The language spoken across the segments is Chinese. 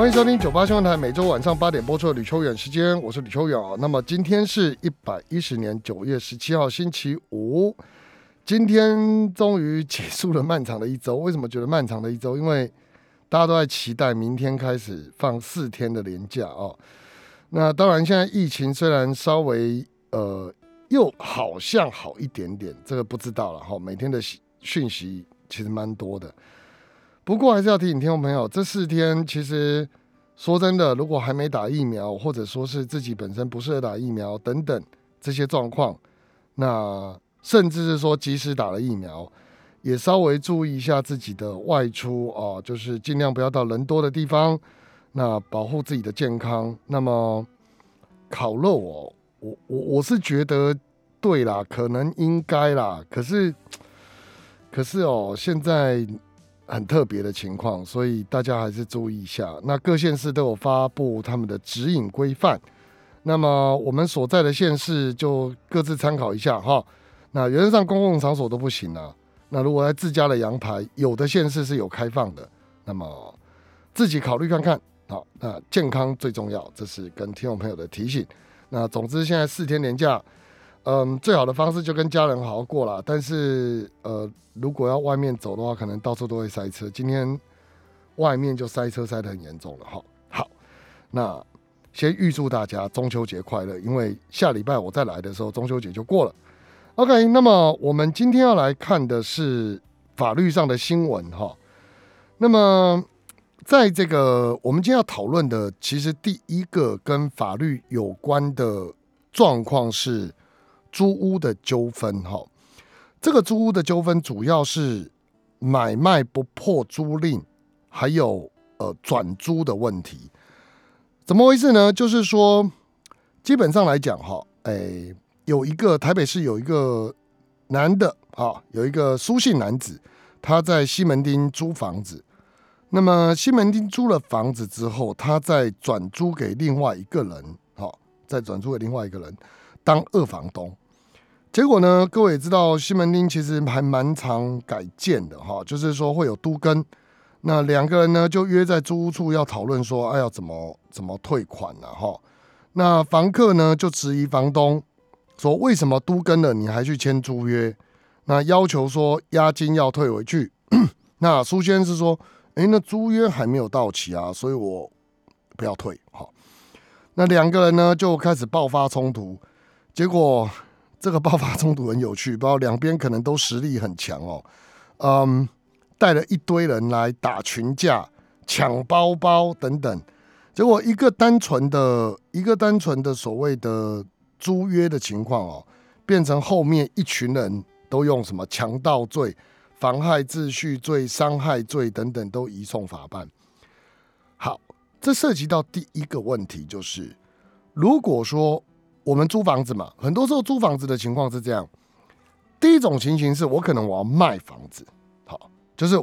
欢迎收听九八新闻台每周晚上八点播出的吕秋远时间，我是吕秋远啊。那么今天是一百一十年九月十七号星期五，今天终于结束了漫长的一周。为什么觉得漫长的一周？因为大家都在期待明天开始放四天的连假啊。那当然，现在疫情虽然稍微呃又好像好一点点，这个不知道了哈。每天的讯息其实蛮多的。不过还是要提醒听众朋友，这四天其实说真的，如果还没打疫苗，或者说是自己本身不适合打疫苗等等这些状况，那甚至是说即使打了疫苗，也稍微注意一下自己的外出啊，就是尽量不要到人多的地方，那保护自己的健康。那么烤肉哦，我我我是觉得对啦，可能应该啦，可是可是哦，现在。很特别的情况，所以大家还是注意一下。那各县市都有发布他们的指引规范，那么我们所在的县市就各自参考一下哈。那原则上公共场所都不行啊。那如果在自家的阳台，有的县市是有开放的，那么自己考虑看看。好，那健康最重要，这是跟听众朋友的提醒。那总之，现在四天年假。嗯，最好的方式就跟家人好好过了。但是，呃，如果要外面走的话，可能到处都会塞车。今天外面就塞车塞得很严重了。哈，好，那先预祝大家中秋节快乐，因为下礼拜我再来的时候，中秋节就过了。OK，那么我们今天要来看的是法律上的新闻哈。那么，在这个我们今天要讨论的，其实第一个跟法律有关的状况是。租屋的纠纷，哈，这个租屋的纠纷主要是买卖不破租赁，还有呃转租的问题，怎么回事呢？就是说，基本上来讲，哈，哎，有一个台北市有一个男的啊，有一个苏姓男子，他在西门町租房子，那么西门町租了房子之后，他再转租给另外一个人，好，再转租给另外一个人当二房东。结果呢？各位也知道，西门町其实还蛮常改建的哈，就是说会有都更。那两个人呢，就约在租屋处要讨论说，哎，要怎么怎么退款呢？哈，那房客呢就质疑房东说，为什么都更了你还去签租约？那要求说押金要退回去。那苏先是说，哎，那租约还没有到期啊，所以我不要退。好，那两个人呢就开始爆发冲突，结果。这个爆发冲突很有趣，不知道两边可能都实力很强哦。嗯，带了一堆人来打群架、抢包包等等，结果一个单纯的、一个单纯的所谓的租约的情况哦，变成后面一群人都用什么强盗罪、妨害秩序罪、伤害罪等等都移送法办。好，这涉及到第一个问题，就是如果说。我们租房子嘛，很多时候租房子的情况是这样：第一种情形是我可能我要卖房子，好，就是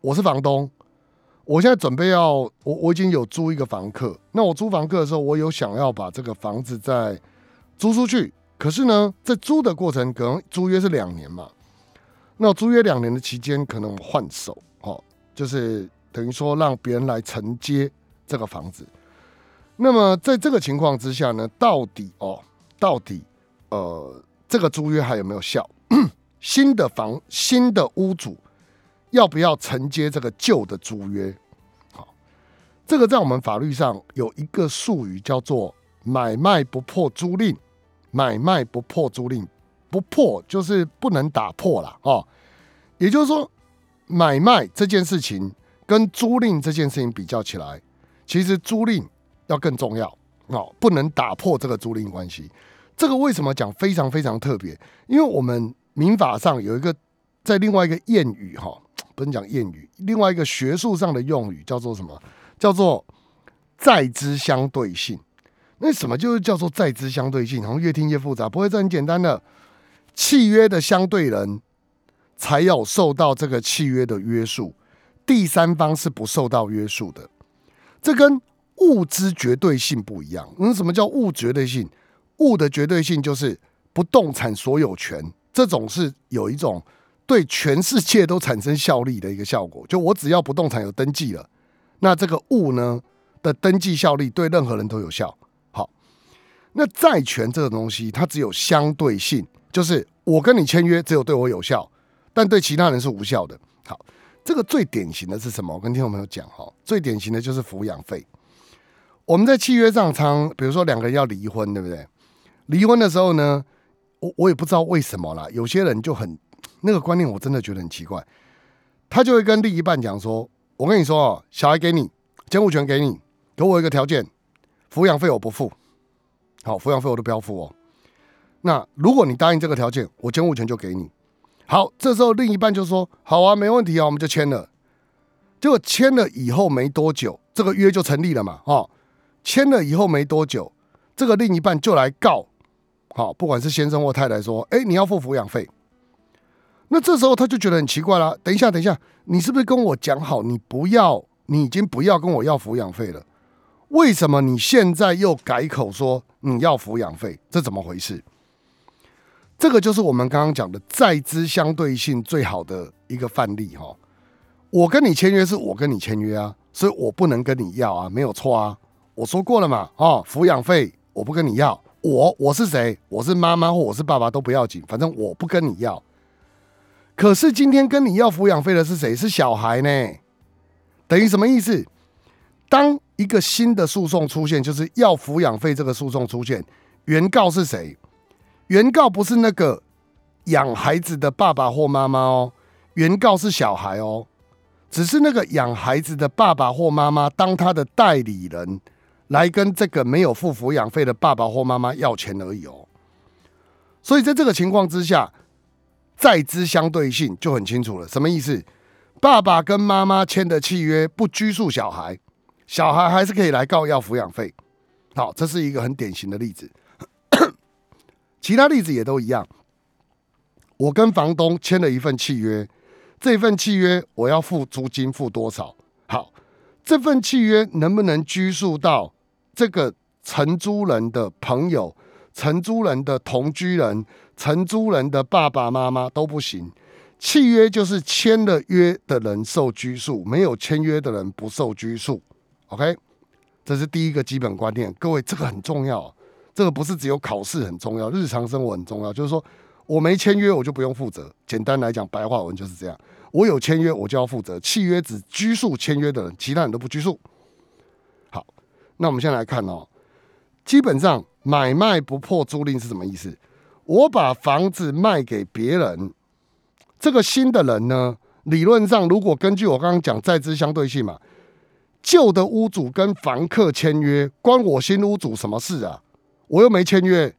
我是房东，我现在准备要我我已经有租一个房客，那我租房客的时候，我有想要把这个房子再租出去，可是呢，在租的过程可能租约是两年嘛，那租约两年的期间，可能换手，哦，就是等于说让别人来承接这个房子。那么在这个情况之下呢，到底哦，到底呃，这个租约还有没有效？新的房新的屋主要不要承接这个旧的租约？好，这个在我们法律上有一个术语叫做“买卖不破租赁”。买卖不破租赁，不破就是不能打破了哦。也就是说，买卖这件事情跟租赁这件事情比较起来，其实租赁。要更重要哦，不能打破这个租赁关系。这个为什么讲非常非常特别？因为我们民法上有一个在另外一个谚语哈，不能讲谚语，另外一个学术上的用语叫做什么？叫做在之相对性。那什么就是叫做在之相对性？然后越听越复杂，不会这很简单的。契约的相对人才有受到这个契约的约束，第三方是不受到约束的。这跟物之绝对性不一样。那什么叫物绝对性？物的绝对性就是不动产所有权，这种是有一种对全世界都产生效力的一个效果。就我只要不动产有登记了，那这个物呢的登记效力对任何人都有效。好，那债权这个东西，它只有相对性，就是我跟你签约，只有对我有效，但对其他人是无效的。好，这个最典型的是什么？我跟听众朋友讲哈，最典型的就是抚养费。我们在契约上常，比如说两个人要离婚，对不对？离婚的时候呢，我我也不知道为什么啦，有些人就很那个观念，我真的觉得很奇怪。他就会跟另一半讲说：“我跟你说哦，小孩给你，监护权给你，给我一个条件，抚养费我不付。好，抚养费我都不要付哦。那如果你答应这个条件，我监护权就给你。好，这时候另一半就说：好啊，没问题啊，我们就签了。结果签了以后没多久，这个约就成立了嘛，哦。”签了以后没多久，这个另一半就来告，好，不管是先生或太太说，哎，你要付抚养费。那这时候他就觉得很奇怪了，等一下，等一下，你是不是跟我讲好，你不要，你已经不要跟我要抚养费了？为什么你现在又改口说你要抚养费？这怎么回事？这个就是我们刚刚讲的债资相对性最好的一个范例哈。我跟你签约是我跟你签约啊，所以我不能跟你要啊，没有错啊。我说过了嘛，哦，抚养费我不跟你要，我我是谁？我是妈妈或我是爸爸都不要紧，反正我不跟你要。可是今天跟你要抚养费的是谁？是小孩呢？等于什么意思？当一个新的诉讼出现，就是要抚养费这个诉讼出现，原告是谁？原告不是那个养孩子的爸爸或妈妈哦，原告是小孩哦，只是那个养孩子的爸爸或妈妈当他的代理人。来跟这个没有付抚养费的爸爸或妈妈要钱而已哦，所以在这个情况之下，债资相对性就很清楚了。什么意思？爸爸跟妈妈签的契约不拘束小孩，小孩还是可以来告要抚养费。好，这是一个很典型的例子，其他例子也都一样。我跟房东签了一份契约，这份契约我要付租金，付多少？好，这份契约能不能拘束到？这个承租人的朋友、承租人的同居人、承租人的爸爸妈妈都不行。契约就是签了约的人受拘束，没有签约的人不受拘束。OK，这是第一个基本观念。各位，这个很重要。这个不是只有考试很重要，日常生活很重要。就是说我没签约，我就不用负责。简单来讲，白话文就是这样。我有签约，我就要负责。契约只拘束签约的人，其他人都不拘束。那我们先来看哦，基本上买卖不破租赁是什么意思？我把房子卖给别人，这个新的人呢，理论上如果根据我刚刚讲债资相对性嘛，旧的屋主跟房客签约，关我新屋主什么事啊？我又没签约，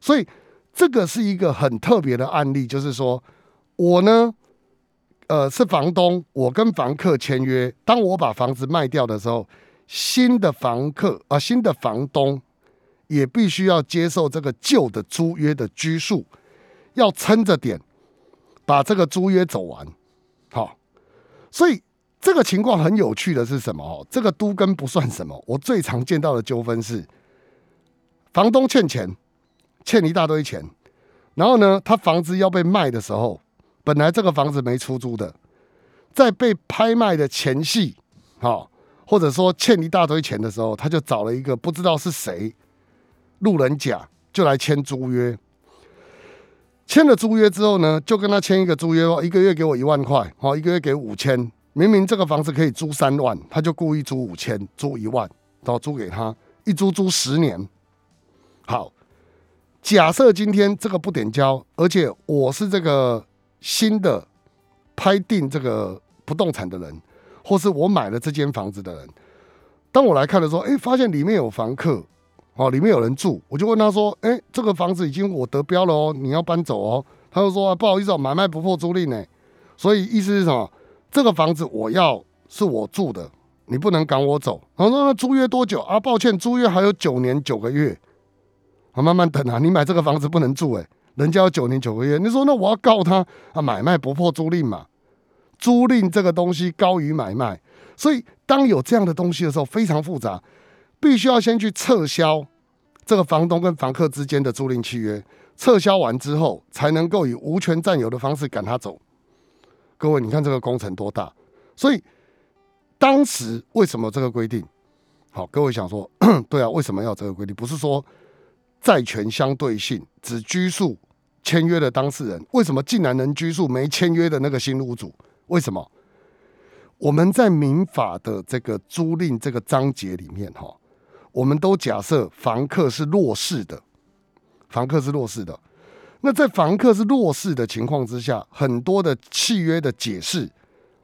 所以这个是一个很特别的案例，就是说我呢，呃，是房东，我跟房客签约，当我把房子卖掉的时候。新的房客啊，新的房东也必须要接受这个旧的租约的拘束，要撑着点把这个租约走完。好，所以这个情况很有趣的是什么？哦，这个都跟不算什么。我最常见到的纠纷是，房东欠钱，欠一大堆钱，然后呢，他房子要被卖的时候，本来这个房子没出租的，在被拍卖的前夕，好。或者说欠一大堆钱的时候，他就找了一个不知道是谁路人甲，就来签租约。签了租约之后呢，就跟他签一个租约，一个月给我一万块，好，一个月给五千。明明这个房子可以租三万，他就故意租五千，租一万，然后租给他，一租租十年。好，假设今天这个不点交，而且我是这个新的拍定这个不动产的人。或是我买了这间房子的人，当我来看的时候，哎，发现里面有房客，哦，里面有人住，我就问他说，哎，这个房子已经我得标了哦，你要搬走哦。他就说，不好意思哦，买卖不破租赁呢。所以意思是什么？这个房子我要是我住的，你不能赶我走。然后说那租约多久啊？抱歉，租约还有九年九个月。啊，慢慢等啊，你买这个房子不能住哎，人家有九年九个月，你说那我要告他啊？买卖不破租赁嘛，租赁这个东西高于买卖，所以当有这样的东西的时候，非常复杂，必须要先去撤销这个房东跟房客之间的租赁契约，撤销完之后，才能够以无权占有的方式赶他走。各位，你看这个工程多大？所以当时为什么这个规定？好，各位想说，对啊，为什么要这个规定？不是说债权相对性只拘束签约的当事人，为什么竟然能拘束没签约的那个新屋主？为什么？我们在民法的这个租赁这个章节里面，哈，我们都假设房客是弱势的，房客是弱势的。那在房客是弱势的情况之下，很多的契约的解释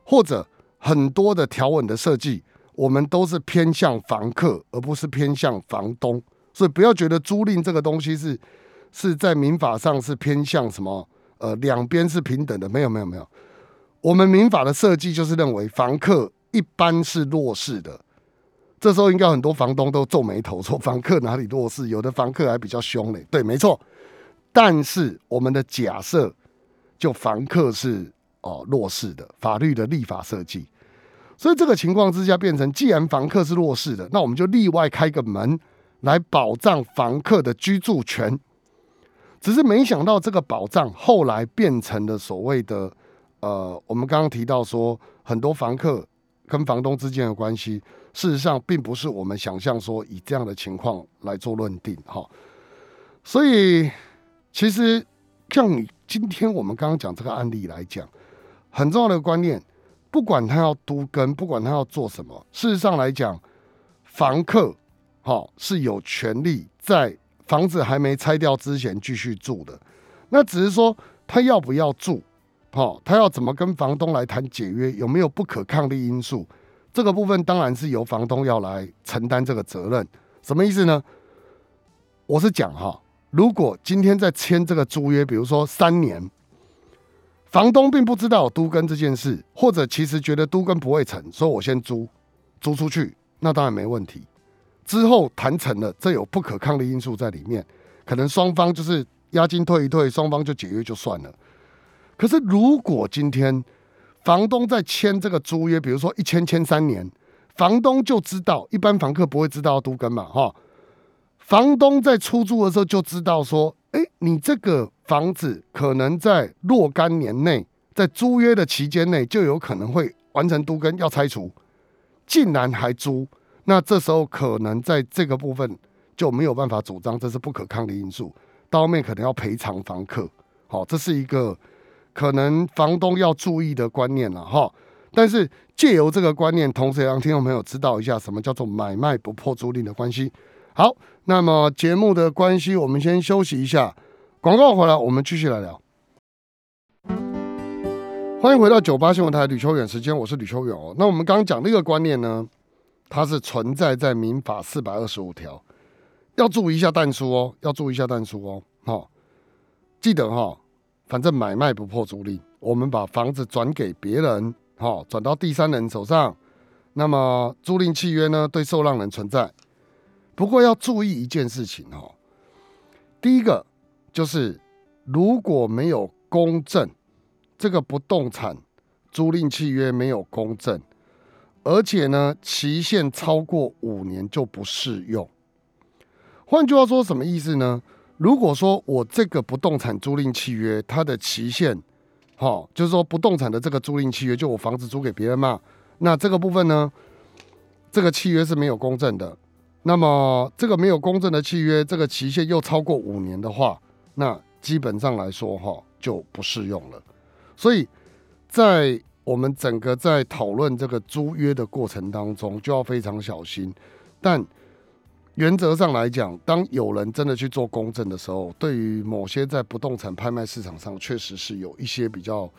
或者很多的条文的设计。我们都是偏向房客，而不是偏向房东，所以不要觉得租赁这个东西是是在民法上是偏向什么，呃，两边是平等的，没有没有没有。我们民法的设计就是认为房客一般是弱势的，这时候应该很多房东都皱眉头说房客哪里弱势？有的房客还比较凶嘞，对，没错。但是我们的假设就房客是哦弱势的，法律的立法设计。所以这个情况之下，变成既然房客是弱势的，那我们就例外开个门来保障房客的居住权。只是没想到这个保障后来变成了所谓的呃，我们刚刚提到说，很多房客跟房东之间的关系，事实上并不是我们想象说以这样的情况来做论定哈。所以其实像你今天我们刚刚讲这个案例来讲，很重要的观念。不管他要都跟，不管他要做什么，事实上来讲，房客哈是有权利在房子还没拆掉之前继续住的。那只是说他要不要住，哈，他要怎么跟房东来谈解约，有没有不可抗力因素？这个部分当然是由房东要来承担这个责任。什么意思呢？我是讲哈，如果今天在签这个租约，比如说三年。房东并不知道都跟这件事，或者其实觉得都跟不会成，所以我先租租出去，那当然没问题。之后谈成了，这有不可抗力因素在里面，可能双方就是押金退一退，双方就解约就算了。可是如果今天房东在签这个租约，比如说一签签三年，房东就知道，一般房客不会知道都跟嘛，哈。房东在出租的时候就知道说，哎，你这个。房子可能在若干年内，在租约的期间内就有可能会完成都跟要拆除，竟然还租，那这时候可能在这个部分就没有办法主张，这是不可抗的因素，到后面可能要赔偿房客。好，这是一个可能房东要注意的观念了哈。但是借由这个观念，同时也让听众朋友知道一下什么叫做买卖不破租赁的关系。好，那么节目的关系，我们先休息一下。广告回来，我们继续来聊。欢迎回到九八新闻台吕秋远时间，我是吕秋远哦。那我们刚刚讲那个观念呢，它是存在在民法四百二十五条，要注意一下弹书哦，要注意一下弹书哦。好，记得哈，反正买卖不破租赁，我们把房子转给别人，哈，转到第三人手上，那么租赁契约呢，对受让人存在。不过要注意一件事情哈，第一个。就是如果没有公证，这个不动产租赁契约没有公证，而且呢期限超过五年就不适用。换句话说，什么意思呢？如果说我这个不动产租赁契约它的期限，好，就是说不动产的这个租赁契约，就我房子租给别人嘛，那这个部分呢，这个契约是没有公证的。那么这个没有公证的契约，这个期限又超过五年的话，那基本上来说，哈就不适用了。所以在我们整个在讨论这个租约的过程当中，就要非常小心。但原则上来讲，当有人真的去做公证的时候，对于某些在不动产拍卖市场上，确实是有一些比较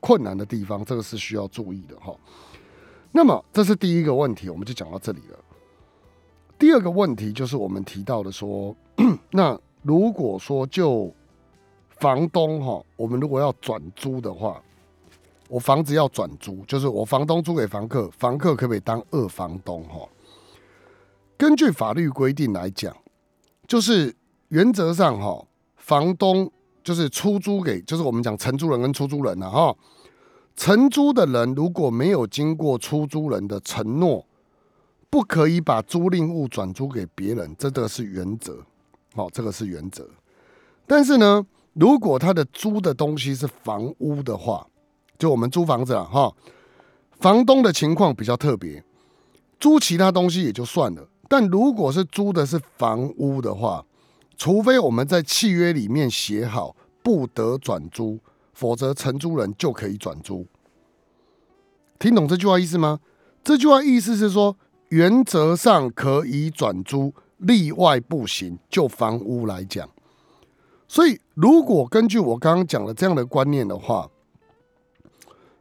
困难的地方，这个是需要注意的，哈。那么这是第一个问题，我们就讲到这里了。第二个问题就是我们提到的说，那。如果说就房东哈，我们如果要转租的话，我房子要转租，就是我房东租给房客，房客可不可以当二房东哈？根据法律规定来讲，就是原则上哈，房东就是出租给，就是我们讲承租人跟出租人了哈。承租的人如果没有经过出租人的承诺，不可以把租赁物转租给别人，这个是原则。好，这个是原则。但是呢，如果他的租的东西是房屋的话，就我们租房子了哈，房东的情况比较特别，租其他东西也就算了。但如果是租的是房屋的话，除非我们在契约里面写好不得转租。否则，承租人就可以转租。听懂这句话意思吗？这句话意思是说，原则上可以转租，例外不行。就房屋来讲，所以如果根据我刚刚讲的这样的观念的话，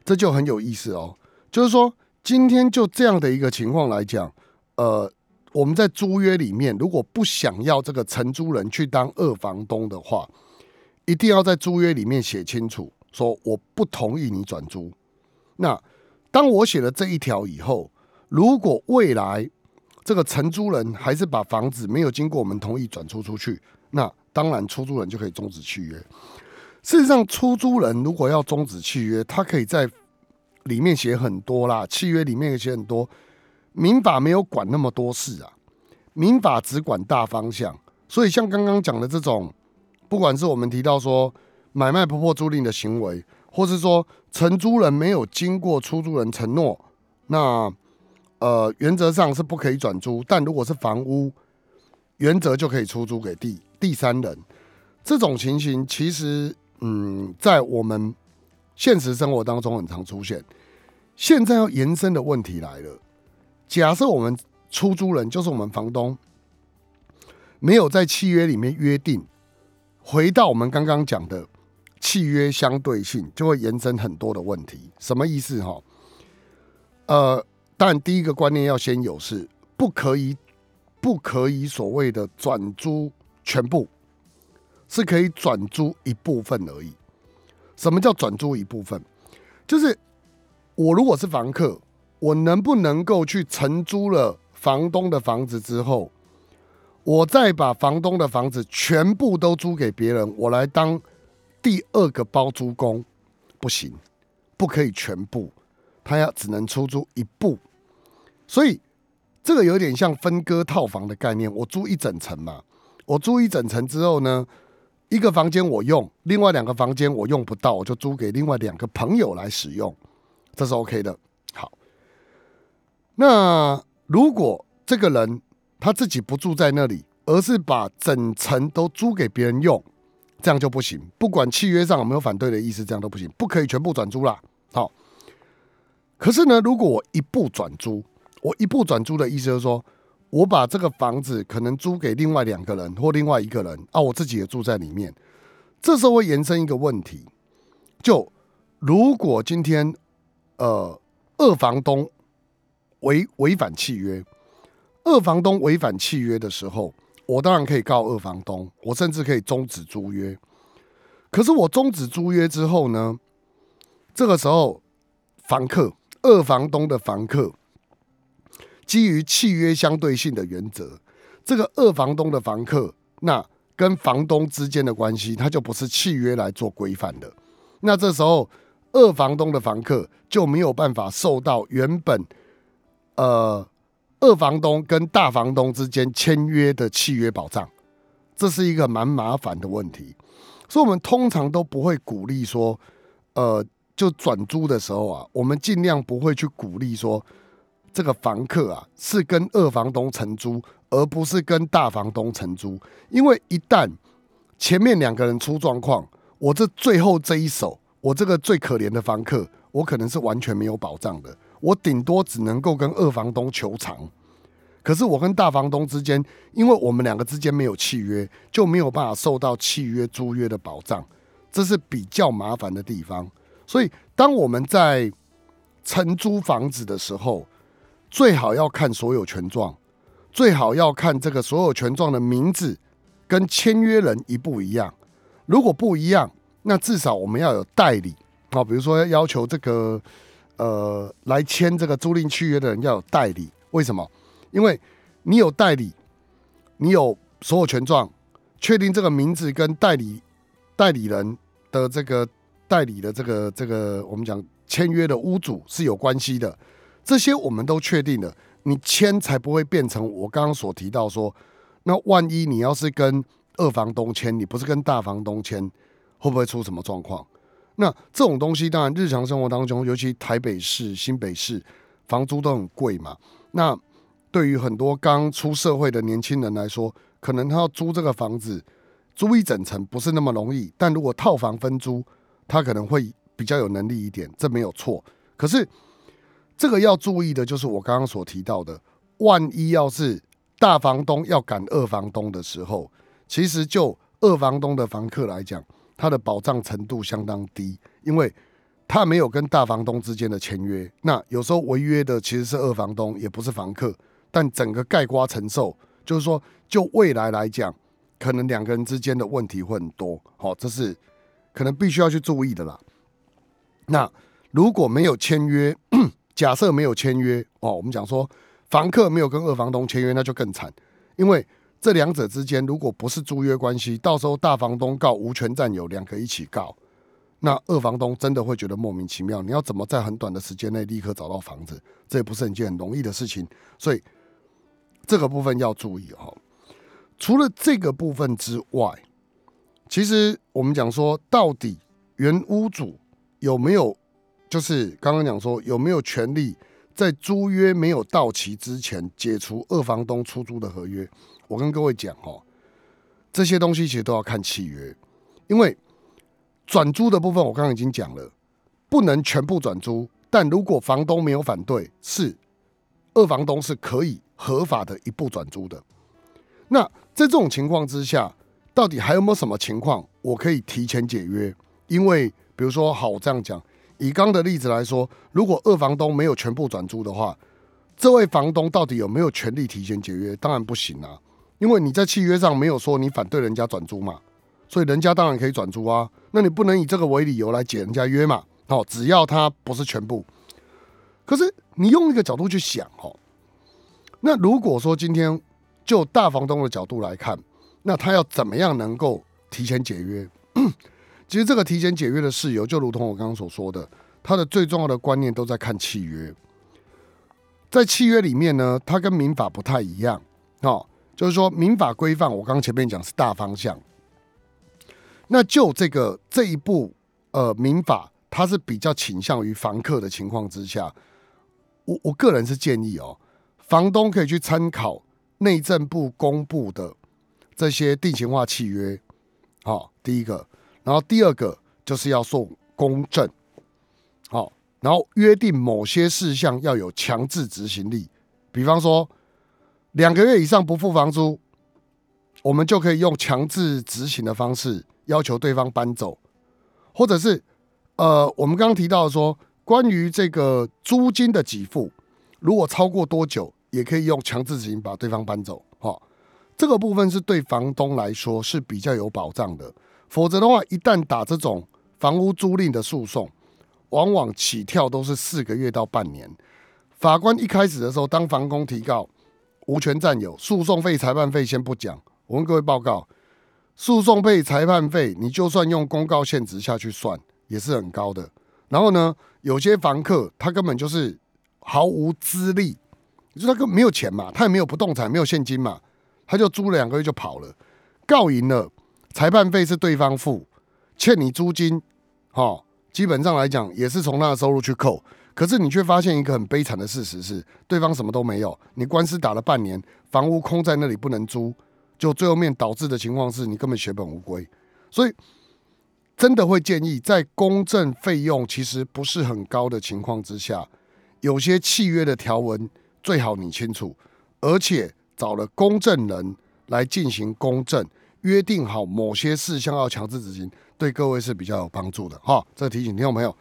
这就很有意思哦。就是说，今天就这样的一个情况来讲，呃，我们在租约里面，如果不想要这个承租人去当二房东的话。一定要在租约里面写清楚，说我不同意你转租。那当我写了这一条以后，如果未来这个承租人还是把房子没有经过我们同意转租出去，那当然出租人就可以终止契约。事实上，出租人如果要终止契约，他可以在里面写很多啦，契约里面写很多。民法没有管那么多事啊，民法只管大方向。所以像刚刚讲的这种。不管是我们提到说买卖不破租赁的行为，或是说承租人没有经过出租人承诺，那呃原则上是不可以转租。但如果是房屋，原则就可以出租给第第三人。这种情形其实嗯，在我们现实生活当中很常出现。现在要延伸的问题来了：假设我们出租人就是我们房东，没有在契约里面约定。回到我们刚刚讲的契约相对性，就会延伸很多的问题。什么意思？哈，呃，但第一个观念要先有是不可以，不可以所谓的转租全部，是可以转租一部分而已。什么叫转租一部分？就是我如果是房客，我能不能够去承租了房东的房子之后？我再把房东的房子全部都租给别人，我来当第二个包租公，不行，不可以全部，他要只能出租一部，所以这个有点像分割套房的概念。我租一整层嘛，我租一整层之后呢，一个房间我用，另外两个房间我用不到，我就租给另外两个朋友来使用，这是 OK 的。那如果这个人。他自己不住在那里，而是把整层都租给别人用，这样就不行。不管契约上有没有反对的意思，这样都不行，不可以全部转租啦。好，可是呢，如果我一步转租，我一步转租的意思就是说，我把这个房子可能租给另外两个人或另外一个人啊，我自己也住在里面。这时候会延伸一个问题，就如果今天呃二房东违违反契约。二房东违反契约的时候，我当然可以告二房东，我甚至可以终止租约。可是我终止租约之后呢？这个时候，房客二房东的房客基于契约相对性的原则，这个二房东的房客那跟房东之间的关系，他就不是契约来做规范的。那这时候，二房东的房客就没有办法受到原本呃。二房东跟大房东之间签约的契约保障，这是一个蛮麻烦的问题，所以我们通常都不会鼓励说，呃，就转租的时候啊，我们尽量不会去鼓励说，这个房客啊是跟二房东承租，而不是跟大房东承租，因为一旦前面两个人出状况，我这最后这一手，我这个最可怜的房客，我可能是完全没有保障的。我顶多只能够跟二房东求偿，可是我跟大房东之间，因为我们两个之间没有契约，就没有办法受到契约租约的保障，这是比较麻烦的地方。所以，当我们在承租房子的时候，最好要看所有权状，最好要看这个所有权状的名字跟签约人一不一样。如果不一样，那至少我们要有代理啊，比如说要求这个。呃，来签这个租赁契约的人要有代理，为什么？因为你有代理，你有所有权状，确定这个名字跟代理代理人的这个代理的这个这个我们讲签约的屋主是有关系的，这些我们都确定了，你签才不会变成我刚刚所提到说，那万一你要是跟二房东签，你不是跟大房东签，会不会出什么状况？那这种东西，当然日常生活当中，尤其台北市、新北市房租都很贵嘛。那对于很多刚出社会的年轻人来说，可能他要租这个房子，租一整层不是那么容易。但如果套房分租，他可能会比较有能力一点，这没有错。可是这个要注意的就是我刚刚所提到的，万一要是大房东要赶二房东的时候，其实就二房东的房客来讲。他的保障程度相当低，因为他没有跟大房东之间的签约。那有时候违约的其实是二房东，也不是房客。但整个盖瓜承受，就是说，就未来来讲，可能两个人之间的问题会很多。好，这是可能必须要去注意的啦。那如果没有签约，假设没有签约哦，我们讲说房客没有跟二房东签约，那就更惨，因为。这两者之间，如果不是租约关系，到时候大房东告无权占有，两个一起告，那二房东真的会觉得莫名其妙。你要怎么在很短的时间内立刻找到房子？这也不是一件很容易的事情，所以这个部分要注意哈。除了这个部分之外，其实我们讲说，到底原屋主有没有，就是刚刚讲说有没有权利在租约没有到期之前解除二房东出租的合约？我跟各位讲哦，这些东西其实都要看契约，因为转租的部分我刚刚已经讲了，不能全部转租，但如果房东没有反对，是二房东是可以合法的一步转租的。那在这种情况之下，到底还有没有什么情况我可以提前解约？因为比如说，好，我这样讲，以刚的例子来说，如果二房东没有全部转租的话，这位房东到底有没有权利提前解约？当然不行啊。因为你在契约上没有说你反对人家转租嘛，所以人家当然可以转租啊。那你不能以这个为理由来解人家约嘛？哦，只要他不是全部。可是你用一个角度去想哦，那如果说今天就大房东的角度来看，那他要怎么样能够提前解约？其实这个提前解约的事由，就如同我刚刚所说的，他的最重要的观念都在看契约。在契约里面呢，它跟民法不太一样哦。就是说，民法规范，我刚前面讲是大方向。那就这个这一步，呃，民法它是比较倾向于房客的情况之下，我我个人是建议哦，房东可以去参考内政部公布的这些定型化契约。好，第一个，然后第二个就是要送公证。好，然后约定某些事项要有强制执行力，比方说。两个月以上不付房租，我们就可以用强制执行的方式要求对方搬走，或者是呃，我们刚刚提到说，关于这个租金的给付，如果超过多久，也可以用强制执行把对方搬走。哈，这个部分是对房东来说是比较有保障的。否则的话，一旦打这种房屋租赁的诉讼，往往起跳都是四个月到半年。法官一开始的时候，当房东提告。无权占有，诉讼费、裁判费先不讲。我跟各位报告，诉讼费、裁判费，你就算用公告限值下去算，也是很高的。然后呢，有些房客他根本就是毫无资历，就他根本没有钱嘛，他也没有不动产，没有现金嘛，他就租了两个月就跑了，告赢了，裁判费是对方付，欠你租金，哈，基本上来讲也是从他的收入去扣。可是你却发现一个很悲惨的事实是，对方什么都没有，你官司打了半年，房屋空在那里不能租，就最后面导致的情况是你根本血本无归。所以真的会建议，在公证费用其实不是很高的情况之下，有些契约的条文最好你清楚，而且找了公证人来进行公证，约定好某些事项要强制执行，对各位是比较有帮助的哈。这提醒听众朋友。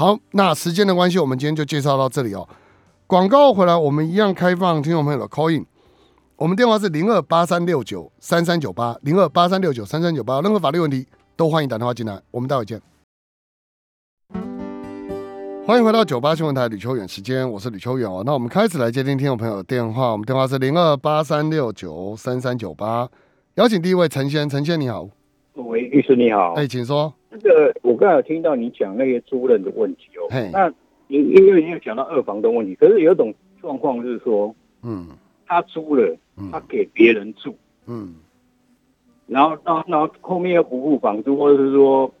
好，那时间的关系，我们今天就介绍到这里哦。广告回来，我们一样开放听众朋友的 call in。我们电话是零二八三六九三三九八，零二八三六九三三九八，任何法律问题都欢迎打电话进来。我们待会见。欢迎回到九八新闻台吕秋远时间，我是吕秋远哦。那我们开始来接听听众朋友的电话，我们电话是零二八三六九三三九八，邀请第一位陈先，陈先你好。喂，律师你好。哎，请说。那个我刚才有听到你讲那些租赁的问题哦。那你因为你有讲到二房东问题，可是有一种状况是说，嗯。他租了，嗯。他给别人住，嗯。然后然后然后后面又不付房租，或者是说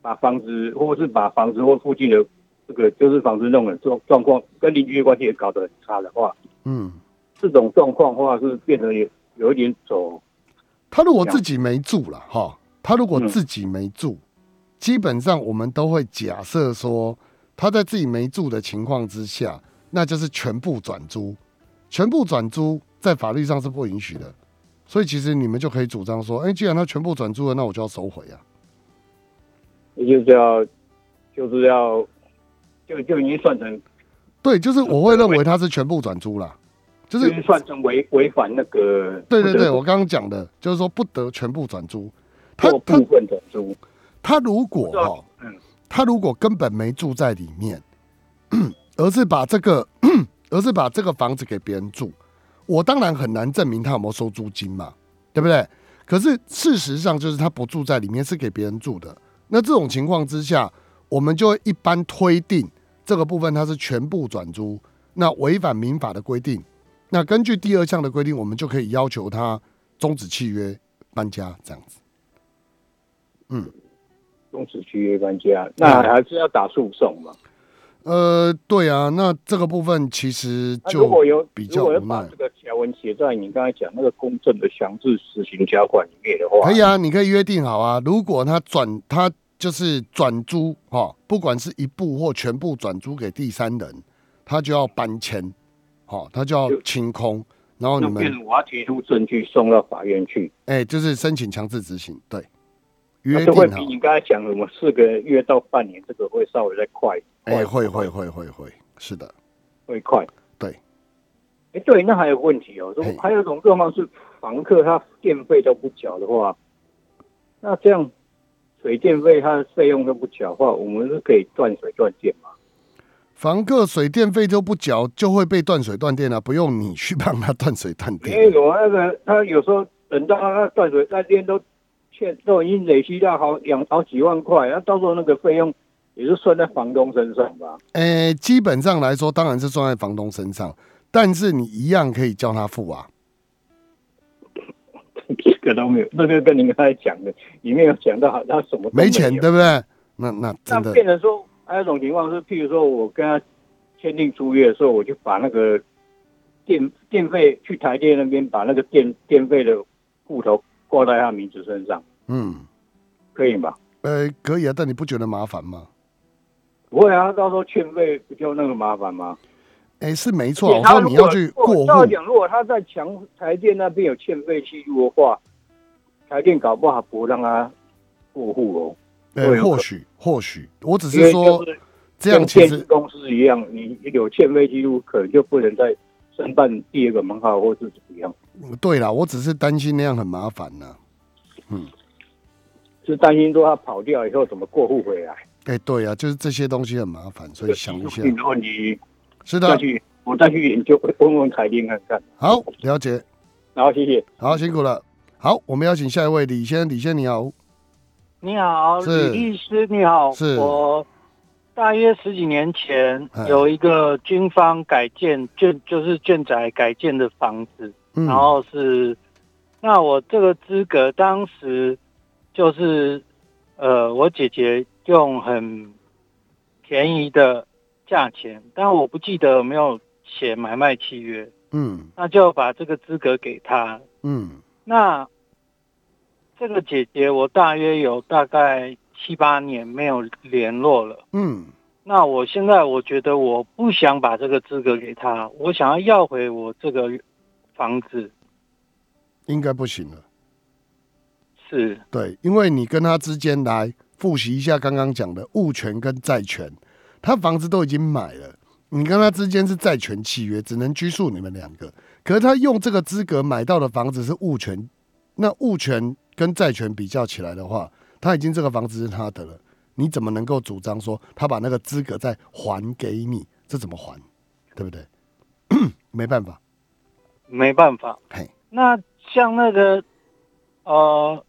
把房子，或者是把房子或附近的这个就是房子弄的状状况，跟邻居的关系也搞得很差的话，嗯，这种状况的话是变得有有一点走，他如果自己没住了哈，他如果嗯。自己没住，基本上我们都会假设说他在自己没住的情况之下，那就是全部转租，全部转租在法律上是不允许的。所以其实你们就可以主张说，哎、既然他全部转租了，那我就要收回啊。也就是要就是要就就已经算成对，就是我会认为他是全部转租啦，就就是是算成违违反那个对对对，我刚刚讲的，就是说不得全部转租。他做他部分转租，他如果哈，嗯他如果根本没住在里面，而是把这个 而是把这个房子给别人住，我当然很难证明他有没有收租金嘛，对不对？可是事实上就是他不住在里面，是给别人住的。那这种情况之下，我们就一般推定这个部分它是全部转租，那违反民法的规定。那根据第二项的规定，我们就可以要求他终止契约搬家这样子。终止契约搬家，那还是要打诉讼嘛？呃，对啊，那这个部分其实就如果有比较如果要无奈这个条文写在你刚才讲那个公证的强制实行条款里面的话，可以啊，你可以约定好啊。如果他转他就是转租哈、不管是一部或全部转租给第三人，他就要搬迁，好、他就要清空，然后你们我要提出证据送到法院去，哎、就是申请强制执行，对，那约定好就会比，你刚才讲什么四个月到半年，这个会稍微再快，哎、快会会会会会，是的，会快。对，哎，对，那还有个问题哦，如果嘿还有一种状况是房客他电费都不缴的话，那这样水电费他的费用都不缴的话，我们是可以断水断电嘛？房客水电费都不缴，就会被断水断电啊，不用你去帮他断水断电因为电。我那个他有时候等到他断水断电都欠都已经累积到好两好几万块，那到时候那个费用也是算在房东身上吧？哎、基本上来说，当然是算在房东身上，但是你一样可以叫他付啊。这个都没有，那个跟您刚才讲的里面有讲到他什么都没钱，对不对？那那那真的变成说，还有一种情况是，譬如说我跟他签订租约的时候，我就把那个电电费去台电那边把那个电电费的户头挂在他名字身上，嗯，可以吧？呃，可以啊，但你不觉得麻烦吗？不会啊，到时候欠费不就那个麻烦吗？哎，是没错。我说你要去过户，我讲，如果他在强台电那边有欠费记录的话，台电搞不好不让他过户哦。呃，会有可或许或许，我只是说就是这样其实公司一样，你有欠费记录，可能就不能再申办第二个门号或是怎么样。对了，我只是担心那样很麻烦呐。是担心说他跑掉以后怎么过户回来，哎，对啊，就是这些东西很麻烦，所以想一下技术。性的问题是的，再去我再去研究，问问凯丁看看。好，了解，然后谢谢。好，辛苦了。好，我们邀请下一位李先，李先你好，你好，是李律师，你好。是我大约十几年前哎。有一个军方改建建，就是建宅改建的房子，嗯，然后是，那我这个资格当时就是，呃，我姐姐用很便宜的价钱，但我不记得有没有写买卖契约，嗯。那就把这个资格给她。嗯。那这个姐姐，我大约有大概七八年没有联络了。嗯，那我现在我觉得我不想把这个资格给他，我想要要回我这个房子。应该不行了。是对，因为你跟他之间来复习一下刚刚讲的物权跟债权，他房子都已经买了，你跟他之间是债权契约，只能拘束你们两个。可是他用这个资格买到的房子是物权，那物权跟债权比较起来的话，他已经这个房子是他的了，你怎么能够主张说他把那个资格再还给你？这怎么还？对不对？没办法，没办法。嘿，那像那个呃，哦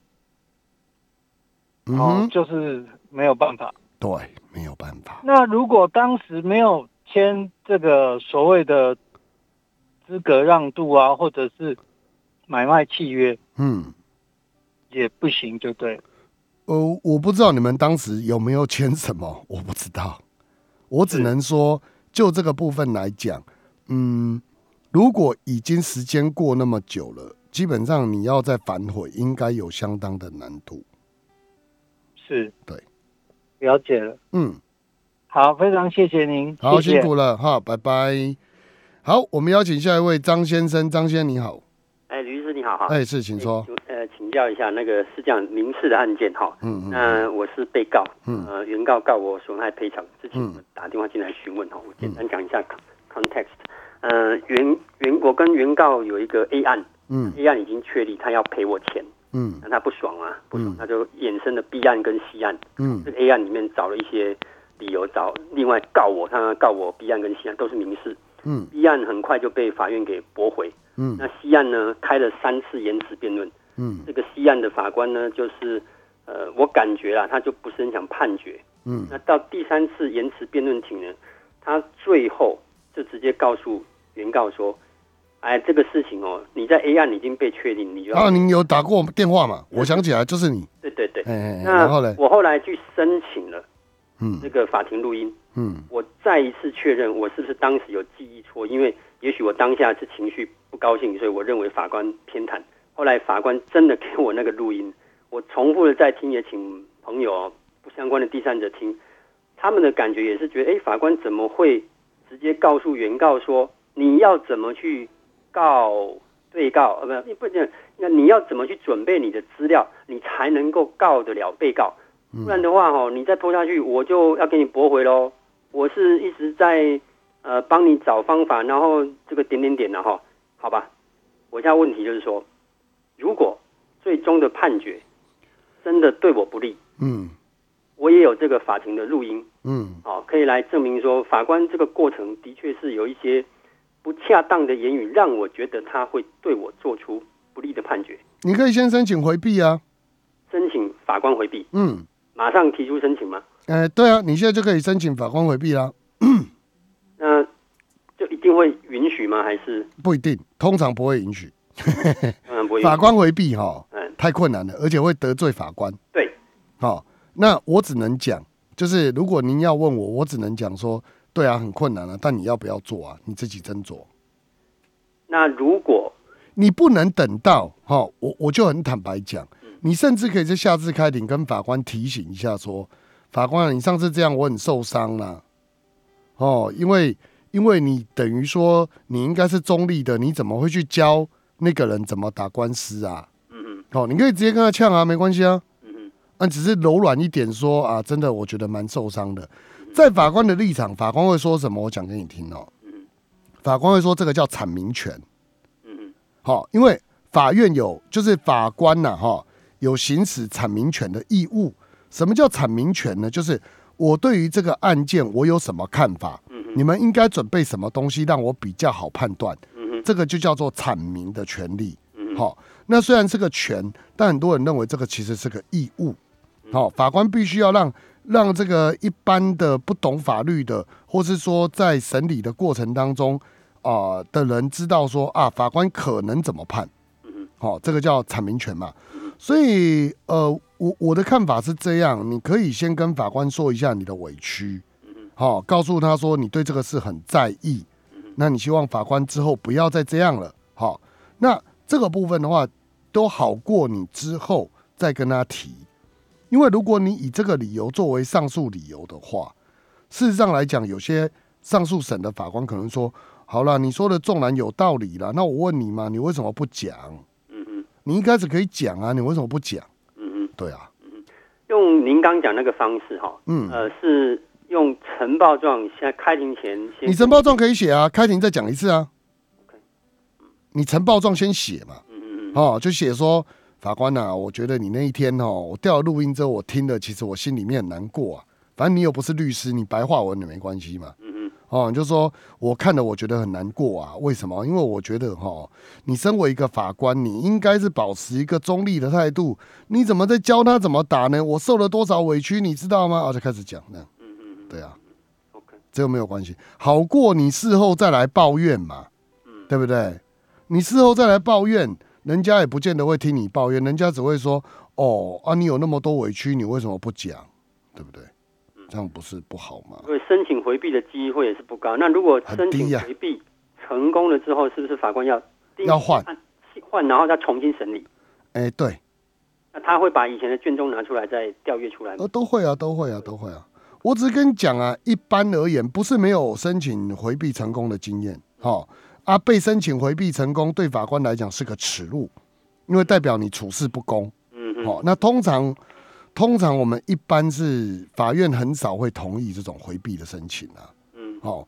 嗯哼，，就是没有办法。对，没有办法。那如果当时没有签这个所谓的资格让渡啊，或者是买卖契约，嗯，也不行，就对了。呃，我不知道你们当时有没有签什么，我不知道。我只能说，就这个部分来讲，嗯，如果已经时间过那么久了，基本上你要再反悔，应该有相当的难度。是，对，了解了。嗯，好，非常谢谢您，好，谢谢辛苦了哈，拜拜。好，我们邀请下一位张先生，张先生你好，哎，吕律师你好哈。哎，是，请说，请呃，请教一下，那个是这样民事的案件哈。嗯嗯那我是被告，嗯。呃，原告告我损害赔偿，之前打电话进来询问哈，我简单讲一下 con- context。呃，原原我跟原告有一个 A 案嗯，A 案已经确立他要赔我钱，嗯。那他不爽啊，不爽嗯，他就衍生了 B 案跟 C 案。嗯。这个 A 案里面找了一些理由，找另外告我，他告我 B 案跟 C 案都是民事。嗯，B 案很快就被法院给驳回。嗯。那 C 案呢，开了三次延迟辩论。嗯这个西岸的法官呢，就是呃，我感觉啦，他就不是很想判决。嗯那到第三次延迟辩论庭呢，他最后就直接告诉原告说：“哎，这个事情哦，你在 A 案已经被确定，你就要、啊，你有打过电话吗？我想起来，就是你，对对对。哎哎，哎那然后嘞，我后来去申请了嗯那个法庭录音，嗯我再一次确认我是不是当时有记忆错，因为也许我当下是情绪不高兴，所以我认为法官偏袒。后来法官真的给我那个录音，我重复的再听，也请朋友哦不相关的第三者听，他们的感觉也是觉得，哎，法官怎么会直接告诉原告说你要怎么去告被告？呃，不，不是，那你要怎么去准备你的资料，你才能够告得了被告？不然的话，哦，你再拖下去，我就要给你驳回喽。我是一直在呃帮你找方法，然后这个点点点的哈，好吧？我现在问题就是说，如果最终的判决真的对我不利，嗯。我也有这个法庭的录音，嗯。哦，可以来证明说法官这个过程的确是有一些不恰当的言语，让我觉得他会对我做出不利的判决，你可以先申请回避啊，申请法官回避，嗯，马上提出申请吗？哎，对啊，你现在就可以申请法官回避啦，那就一定会允许吗？还是？不一定，通常不会允许。法官回避哈，嗯，太困难了，而且会得罪法官。对，好，那我只能讲，就是如果您要问我，我只能讲说，对啊，很困难啊，但你要不要做啊？你自己斟酌。那如果你不能等到哈，我我就很坦白讲，你甚至可以在下次开庭跟法官提醒一下说，法官啊，你上次这样我很受伤啦、哦，因为因为你等于说你应该是中立的，你怎么会去教那个人怎么打官司啊？哦，你可以直接跟他呛啊，没关系啊，嗯只是柔软一点说啊，真的我觉得蛮受伤的。在法官的立场，法官会说什么？我讲给你听哦。嗯法官会说这个叫阐明权。嗯嗯好，因为法院有就是法官呐、哈，有行使阐明权的义务。什么叫阐明权呢？就是我对于这个案件我有什么看法，嗯你们应该准备什么东西让我比较好判断，这个就叫做阐明的权利。好，那虽然是个权，但很多人认为这个其实是个义务。好，法官必须要让让这个一般的不懂法律的，或是说在审理的过程当中啊、的人知道说啊，法官可能怎么判。好、这个叫阐明权嘛。所以呃，我我的看法是这样，你可以先跟法官说一下你的委屈，好、告诉他说你对这个事很在意，那你希望法官之后不要再这样了。好、那这个部分的话，都好过你之后再跟他提，因为如果你以这个理由作为上诉理由的话，事实上来讲，有些上诉审的法官可能说：“好了，你说的纵然有道理啦，那我问你嘛，你为什么不讲？嗯嗯你一开始可以讲啊，你为什么不讲？嗯嗯，对啊，用您刚讲那个方式哈，嗯呃，是用呈报状，现在开庭前先你呈报状可以写啊，开庭再讲一次啊。你呈报状先写嘛，嗯嗯嗯哦，就写说法官呐、我觉得你那一天哦，我调了录音之后，我听了，其实我心里面很难过啊。反正你又不是律师，你白话文也没关系嘛。嗯嗯哦，你就说我看了我觉得很难过啊，为什么？因为我觉得哈，你身为一个法官，你应该是保持一个中立的态度，你怎么在教他怎么打呢？我受了多少委屈，你知道吗？啊，就开始讲那样，对啊，，OK，这个没有关系，好过你事后再来抱怨嘛，嗯对不对？你事后再来抱怨，人家也不见得会听你抱怨，人家只会说，哦啊，你有那么多委屈，你为什么不讲？对不对？这样不是不好吗？因为申请回避的机会也是不高。那如果申请回避成功了之后，是不是法官要要换换，然后再重新审理？哎，对，那他会把以前的卷宗拿出来再调阅出来吗呃，？都会啊，都会啊，都会啊。我只是跟你讲啊，一般而言，不是没有申请回避成功的经验，哈、啊，被申请回避成功，对法官来讲是个耻辱，因为代表你处事不公。嗯嗯，哦，那通常通常我们一般是法院很少会同意这种回避的申请啊。嗯哦，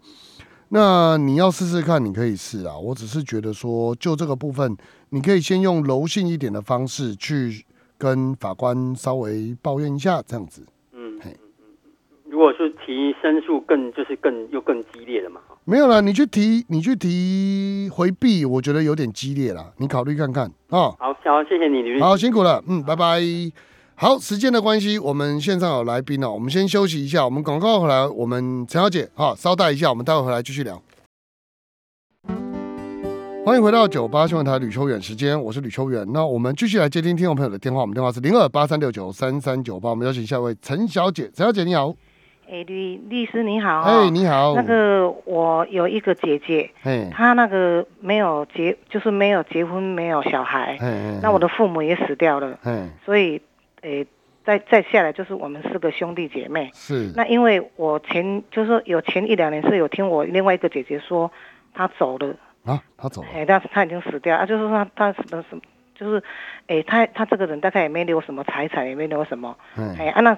那你要试试看，你可以试啊。我只是觉得说，就这个部分，你可以先用柔性一点的方式去跟法官稍微抱怨一下，这样子。如果是提申诉更就是更又更激烈了嘛？哈没有啦，你去提，你去提回避，我觉得有点激烈啦，你考虑看看啊。好，好，谢谢你。好，辛苦了，嗯，拜拜。好，时间的关系，我们线上有来宾哦，我们先休息一下，我们广告回来，我们陈小姐，好，稍待一下，我们待会回来继续聊。欢迎回到九八新闻台吕秋远时间，我是吕秋远。那我们继续来接听听众朋友的电话，我们电话是零二八三六九三三九八，我们邀请下一位陈小姐，陈小姐你好，哎，律律师你好、哎、你好，那个我有一个姐姐，嘿，她那个没有结，就是没有结婚，没有小孩，嘿，嘿那我的父母也死掉了，嘿。所以，哎，再再下来就是我们四个兄弟姐妹。是，那因为我前就是有前一两年是有听我另外一个姐姐说她走了，啊，她走了，哎，但是她已经死掉。啊，就是说她她什么什么，就是，哎，她她这个人大概也没留什么财产，也没留什么，嘿，哎啊，那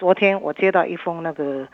昨天我接到一封那个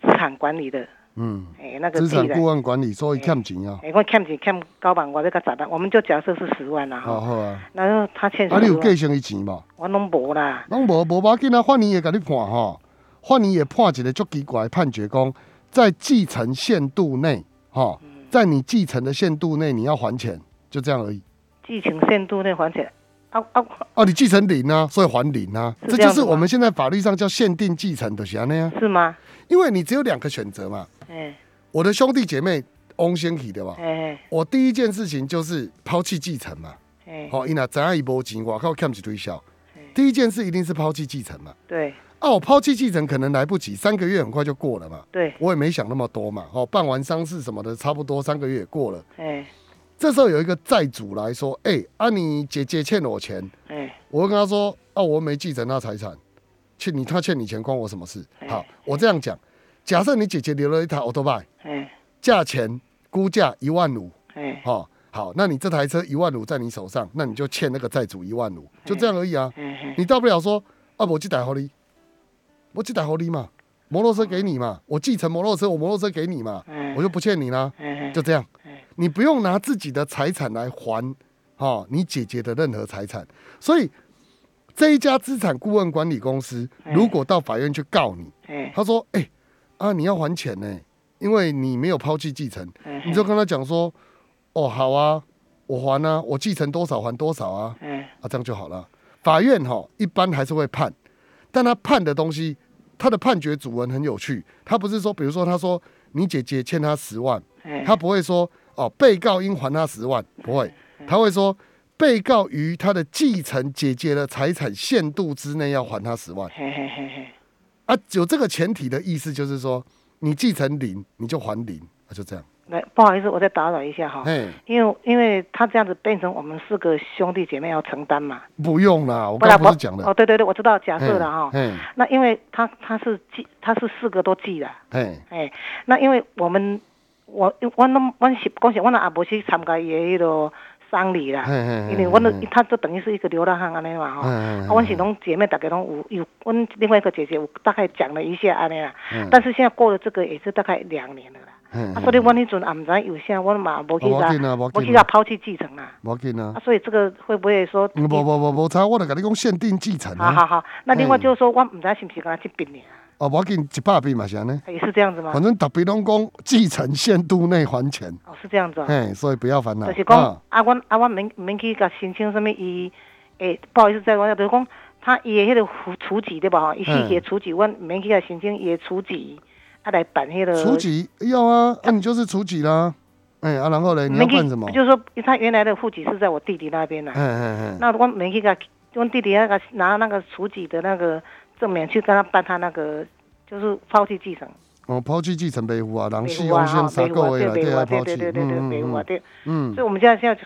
资产管理的，嗯，哎，那个资产顾问管理，所以欠钱啊，哎，我欠钱欠高板，我这个咋办，我们就假设是十万啦哈。好好啊，然后他欠十啊，你有继万，承伊钱无？我拢无啦。拢无无要紧啊，法院也甲你判吼，法院也判一个足奇怪的判决，讲在继承限度内，吼，嗯在你继承的限度内，你要还钱，就这样而已。继承限度内还钱，啊啊，啊，你继承零啊，所以还零啊，是这就是我们现在法律上叫限定继承的，是安尼啊。是吗？因为你只有两个选择嘛，哎我的兄弟姐妹翁先起的吧，哎我第一件事情就是抛弃继承嘛，哎，好，伊若知影伊无钱，我靠欠一堆小。嗯，第一件事一定是抛弃继承嘛。对。啊，我抛弃继承可能来不及，三个月很快就过了嘛。对，我也没想那么多嘛，哦，办完丧事什么的，差不多三个月也过了。哎这时候有一个债主来说：“哎、啊，你姐姐欠我钱。哎”我会跟他说：“啊，我没继承他财产，欠你他欠你钱关我什么事？”哎好，我这样讲，假设你姐姐留了一台 b i 哎价钱估价一万五，哎哈，好，那你这台车一万五在你手上，那你就欠那个债主一万五，就这样而已啊。哎你大不了说啊，我这台好利，我这台好利嘛，摩托车给你嘛，我继承摩托车，我摩托车给你嘛，哎，我就不欠你啦，哎就这样哎，你不用拿自己的财产来还，哈、你姐姐的任何财产，所以这一家资产顾问管理公司哎。如果到法院去告你，哎。他说，哎、啊，你要还钱呢，因为你没有抛弃继承，哎。你就跟他讲说，哦，好啊，我还啊，我继承多少还多少啊，哎。啊，这样就好了。法院哈一般还是会判，但他判的东西，他的判决主文很有趣，他不是说，比如说他说你姐姐欠他十万，哎，他不会说哦，被告应还他十万，不会，他会说被告于他的继承姐姐的财产限度之内要还他十万。嘿嘿嘿嘿，啊，有这个前提的意思就是说，你继承零你就还零，啊，就这样，来，不好意思，我再打扰一下哈，嘿，因为因为他这样子变成我们四个兄弟姐妹要承担嘛，不用啦，我刚不是讲的。哦，，对对对，我知道，假设了哈，嘿，那因为他他是记，他是四个都记了。嘿，哎，那因为我们我我拢我是讲是，我那也无去参加伊的迄个丧礼啦，因为我那嘿他就等于是一个流浪汉安尼嘛吼。嘿啊，嘿阮是拢姐妹，大家拢有有，阮另外一个姐姐有大概讲了一下安尼啦，嗯但是现在过了这个也是大概两年了啦。嘿啊，所以阮迄阵也毋知有啥，我嘛无去甲哦无去甲抛弃继承啦。无要紧啊啊，，所以这个会不会说？无无无无差，我就甲你讲限定继承啊，好好好，那另外就是说，我毋知是毋是敢若这边尔。哦，我给你一百笔嘛，是安尼。也是这样子吗反？正特别拢讲继承限度内还钱，哦，是这样子哦。嘿，所以不要烦恼。就是讲啊，啊，阮啊，阮免免去甲申请什么伊，诶，不好意思，再讲，就是讲他伊的迄个户储籍对吧？吼，伊四嗯个储籍，阮免去甲申请伊的储籍，啊来办迄个除籍要啊，那、你就是除籍啦。哎、啊，然后呢，你要办什么？就是说他原来的户籍是在我弟弟那边的哎，哎哎，那我免去甲，阮弟弟那个拿那个储籍的那个证明去跟他办他那个，就是抛弃继承，哦，抛弃继承被户啊，人北死户啊，哈，用先三北户啊，对，对对对对对对，北户啊，对。嗯所以我们现在现在，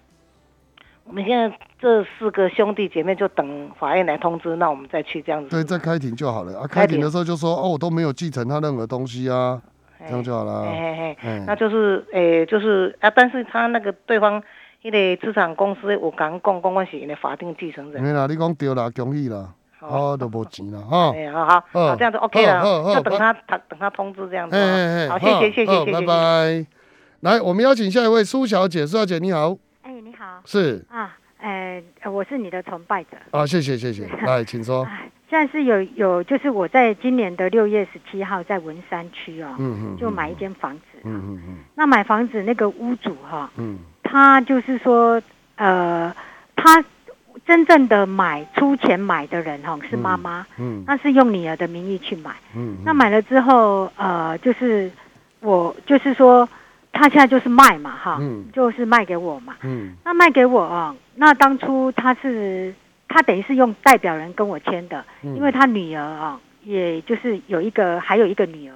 我们现在这四个兄弟姐妹就等法院来通知，那我们再去这样子。对，再开庭就好了啊。开庭的时候就说哦，我都没有继承他任何东西啊，哎这样就好了啊。嘿嘿嘿，哎那就是诶、就是啊，但是他那个对方迄个资产公司有讲讲讲我是因的法定继承人。没啦，你讲对啦，恭喜啦，好哦，都无钱了哈。哎，好好嗯好，这样子 OK 了，就等他他等他通知这样子哎啊。哎哎，好，谢谢谢谢拜谢谢。拜。来，我们邀请下一位苏小姐，苏小姐你好，哎，你好是啊，哎，我是你的崇拜者。啊，谢谢谢谢，来，请说。哎，现在是有有，就是我在今年的六月十七号在文山区哦，嗯嗯，就买一间房子。嗯嗯嗯那买房子那个屋主哈、嗯他就是说，呃，他真正的买出钱买的人哈、是妈妈，嗯那是用女儿的名义去买。嗯，那买了之后，呃，就是我就是说，他现在就是卖嘛哈，嗯。就是卖给我嘛。嗯。那卖给我啊，那当初他是他等于是用代表人跟我签的，嗯。因为他女儿啊，也就是有一个还有一个女儿，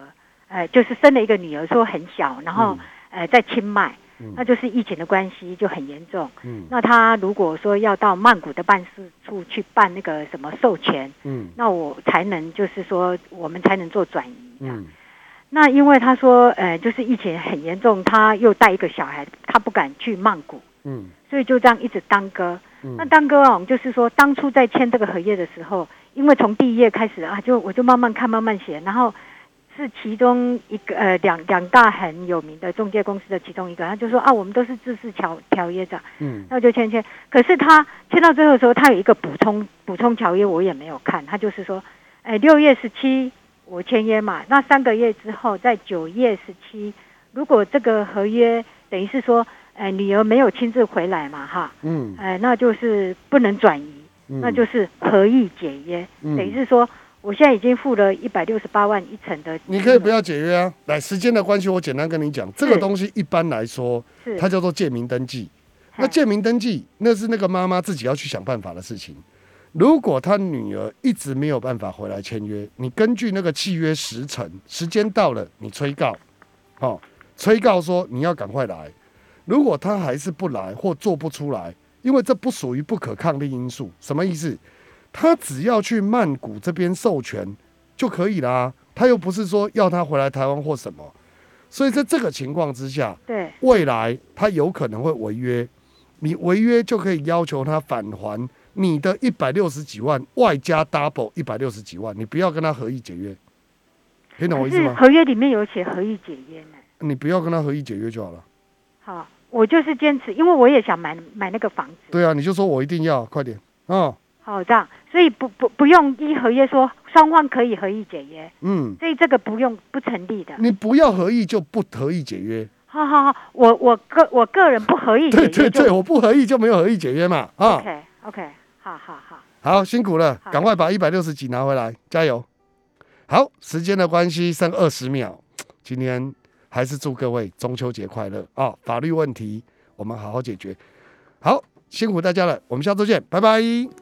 呃，就是生了一个女儿，说很小，然后、呃在清迈，嗯那就是疫情的关系就很严重。嗯。那他如果说要到曼谷的办事处去办那个什么授权，嗯。那我才能就是说我们才能做转移。嗯。那因为他说，呃，就是疫情很严重，他又带一个小孩，他不敢去曼谷，嗯。所以就这样一直耽搁。嗯。那耽搁哦，就是说当初在签这个合约的时候，因为从第一页开始啊，就我就慢慢看慢慢写，然后是其中一个呃两两大很有名的中介公司的其中一个，他就说啊，我们都是自治条条约这样，嗯。那我就签签。可是他签到最后的时候，他有一个补充补充条约，我也没有看，他就是说，哎，六月十七我签约嘛，那三个月之后，在九月十七，如果这个合约等于是说，呃，女儿没有亲自回来嘛，哈，嗯。呃，那就是不能转移，嗯，那就是合意解约，嗯。等于是说，我现在已经付了一百六十八万一层的，你可以不要解约啊。来，时间的关系，我简单跟你讲，这个东西一般来说，是它叫做借名登记。那借名登记，那是那个妈妈自己要去想办法的事情。如果她女儿一直没有办法回来签约，你根据那个契约时辰，时间到了，你催告，哦，催告说你要赶快来。如果她还是不来或做不出来，因为这不属于不可抗力因素，什么意思？她只要去曼谷这边授权就可以啦，他又不是说要他回来台湾或什么。所以在这个情况之下，对未来他有可能会违约，你违约就可以要求他返还你的一百六十几万，外加 double 一百六十几万，你不要跟他合意解约，听懂我意思吗？合约里面有写合意解约呢。你不要跟他合意解约就好了。好，我就是坚持，因为我也想买买那个房子。对啊，你就说我一定要快点哦，好，这样，所以不不不用一合约说双方可以合意解约，嗯，所以这个不用不成立的。你不要合意就不合意解约，好好好，我我个我个人不合意解约就对对对，我不合意就没有合意解约嘛啊。OK OK，好好好，好，辛苦了，好赶快把一百六十几拿回来，加油！好，时间的关系，剩二十秒，今天还是祝各位中秋节快乐啊、法律问题我们好好解决。好，辛苦大家了，我们下周见，拜拜。